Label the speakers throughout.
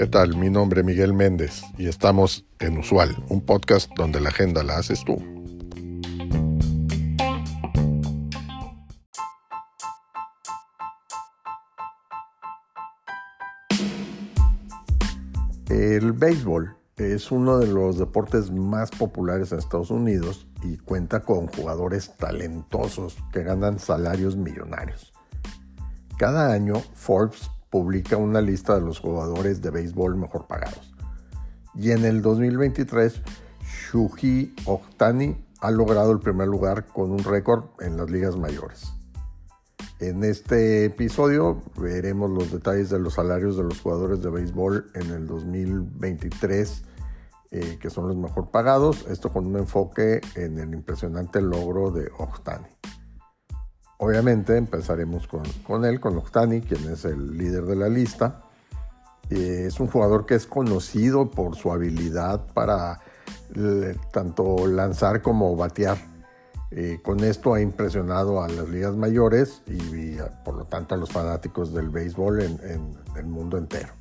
Speaker 1: ¿Qué tal? Mi nombre es Miguel Méndez y estamos en Usual, un podcast donde la agenda la haces tú. El béisbol es uno de los deportes más populares en Estados Unidos y cuenta con jugadores talentosos que ganan salarios millonarios. Cada año Forbes publica una lista de los jugadores de béisbol mejor pagados. Y en el 2023, Shuji Ohtani ha logrado el primer lugar con un récord en las ligas mayores. En este episodio veremos los detalles de los salarios de los jugadores de béisbol en el 2023, eh, que son los mejor pagados, esto con un enfoque en el impresionante logro de Ohtani. Obviamente empezaremos con, él, con Ohtani, quien es el líder de la lista. Eh, es un jugador que es conocido por su habilidad para eh, tanto lanzar como batear. Eh, con esto ha impresionado a las ligas mayores y, por lo tanto a los fanáticos del béisbol en, el mundo entero.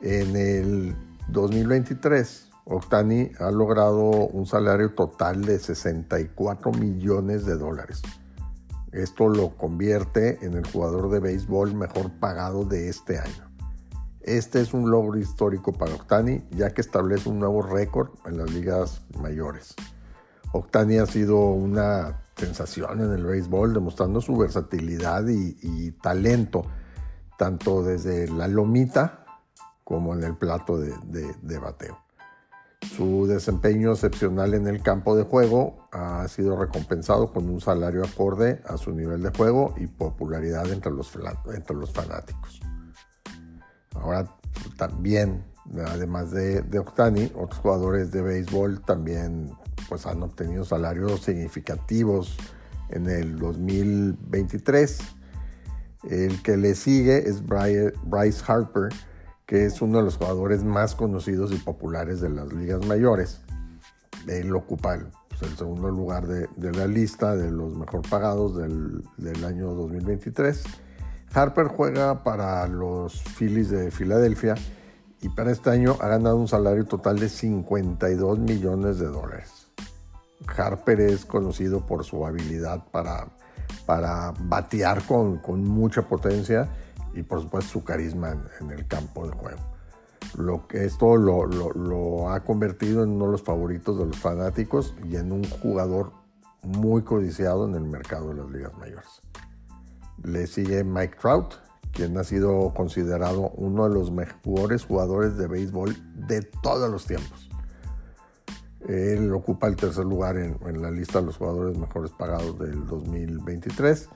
Speaker 1: En el 2023, Ohtani ha logrado un salario total de 64 millones de dólares. Esto lo convierte en el jugador de béisbol mejor pagado de este año. Este es un logro histórico para Ohtani, ya que establece un nuevo récord en las ligas mayores. Octani ha sido una sensación en el béisbol, demostrando su versatilidad y, talento, tanto desde la lomita como en el plato de, bateo. Su desempeño excepcional en el campo de juego ha sido recompensado con un salario acorde a su nivel de juego y popularidad entre los, entre los fanáticos. Ahora también, además de, de Octani, otros jugadores de béisbol también pues han obtenido salarios significativos en el 2023. El que le sigue es Bryce Harper, que es uno de los jugadores más conocidos y populares de las ligas mayores. Él ocupa el, pues, segundo lugar de, la lista de los mejor pagados del, del año 2023. Harper juega para los Phillies de Filadelfia y para este año ha ganado un salario total de 52 millones de dólares. Harper es conocido por su habilidad para, para batear con, con mucha potencia y por supuesto su carisma en, el campo de juego. Lo que esto lo, lo, lo, ha convertido en uno de los favoritos de los fanáticos y en un jugador muy codiciado en el mercado de las ligas mayores. Le sigue Mike Trout, quien ha sido considerado uno de los mejores jugadores de béisbol de todos los tiempos. Él ocupa el tercer lugar en, la lista de los jugadores mejores pagados del 2023.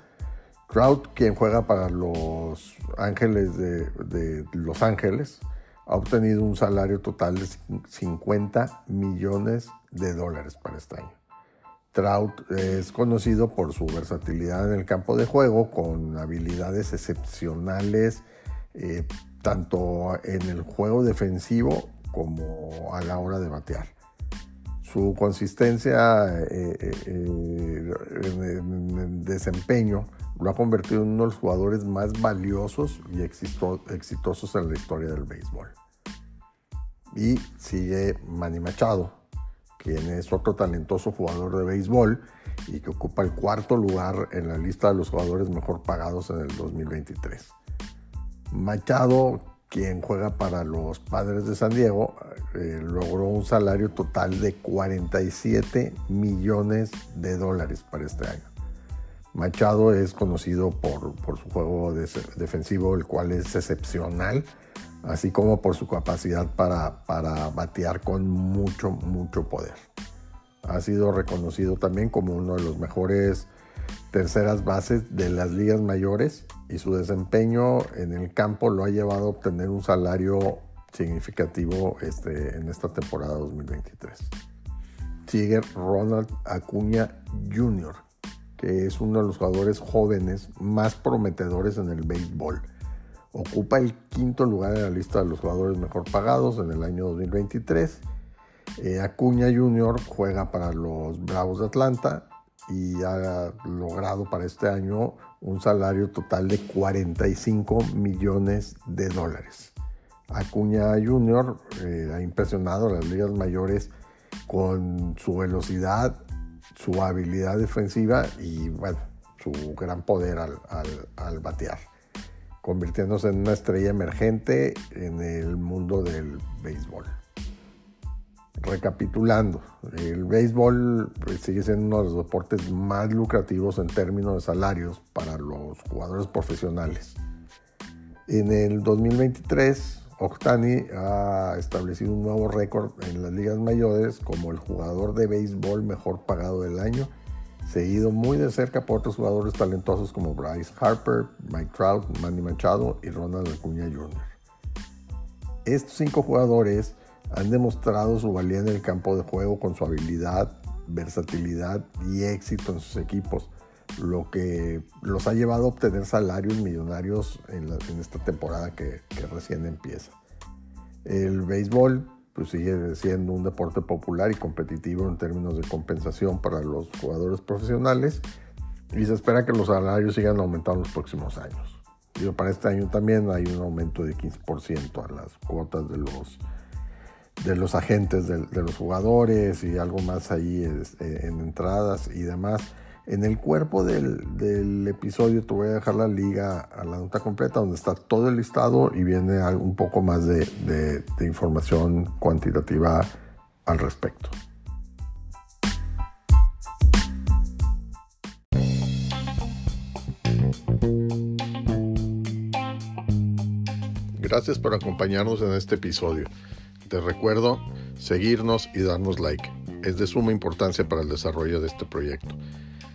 Speaker 1: Trout, quien juega para los Ángeles de, Los Ángeles, ha obtenido un salario total de 50 millones de dólares para este año. Trout es conocido por su versatilidad en el campo de juego, con habilidades excepcionales, eh, tanto en el juego defensivo como a la hora de batear su consistencia eh, eh, eh, en, desempeño lo ha convertido en uno de los jugadores más valiosos y exitosos en la historia del béisbol. Y sigue Manny Machado, quien es otro talentoso jugador de béisbol y que ocupa el cuarto lugar en la lista de los jugadores mejor pagados en el 2023. Machado quien juega para los Padres de San Diego, eh, logró un salario total de 47 millones de dólares para este año. Machado es conocido por, su juego defensivo, el cual es excepcional, así como por su capacidad para, batear con mucho, mucho poder. Ha sido reconocido también como uno de los mejores terceras bases de las ligas mayores y su desempeño en el campo lo ha llevado a obtener un salario significativo este, en esta temporada 2023. Sigue Ronald Acuña Jr., es uno de los jugadores jóvenes más prometedores en el béisbol. Ocupa el quinto lugar en la lista de los jugadores mejor pagados en el año 2023. Eh, Acuña Jr. juega para los Bravos de Atlanta y ha logrado para este año un salario total de 45 millones de dólares. Acuña Jr. Eh, ha impresionado a las ligas mayores con su velocidad, su habilidad defensiva y bueno, su gran poder al, al batear, convirtiéndose en una estrella emergente en el mundo del béisbol recapitulando, el béisbol pues, sigue siendo uno de los deportes más lucrativos en términos de salarios para los jugadores profesionales. En el 2023, Octani ha establecido un nuevo récord en las ligas mayores como el jugador de béisbol mejor pagado del año, seguido muy de cerca por otros jugadores talentosos como Bryce Harper, Mike Trout, Manny Machado y Ronald Acuña Jr. Estos cinco jugadores han demostrado su valía en el campo de juego con su habilidad, versatilidad y éxito en sus equipos, lo que los ha llevado a obtener salarios millonarios en, esta temporada que, recién empieza. El béisbol pues, sigue siendo un deporte popular y competitivo en términos de compensación para los jugadores profesionales y se espera que los salarios sigan aumentando en los próximos años. para este año también hay un aumento de 15% a las cuotas de los de los agentes de, los jugadores y algo más ahí eh, en entradas y demás. En el cuerpo del, episodio te voy a dejar la liga a la nota completa donde está todo el listado y viene un poco más de, de información cuantitativa al respecto. Gracias por acompañarnos en este episodio. Te recuerdo seguirnos y darnos like. Es de suma importancia para el desarrollo de este proyecto.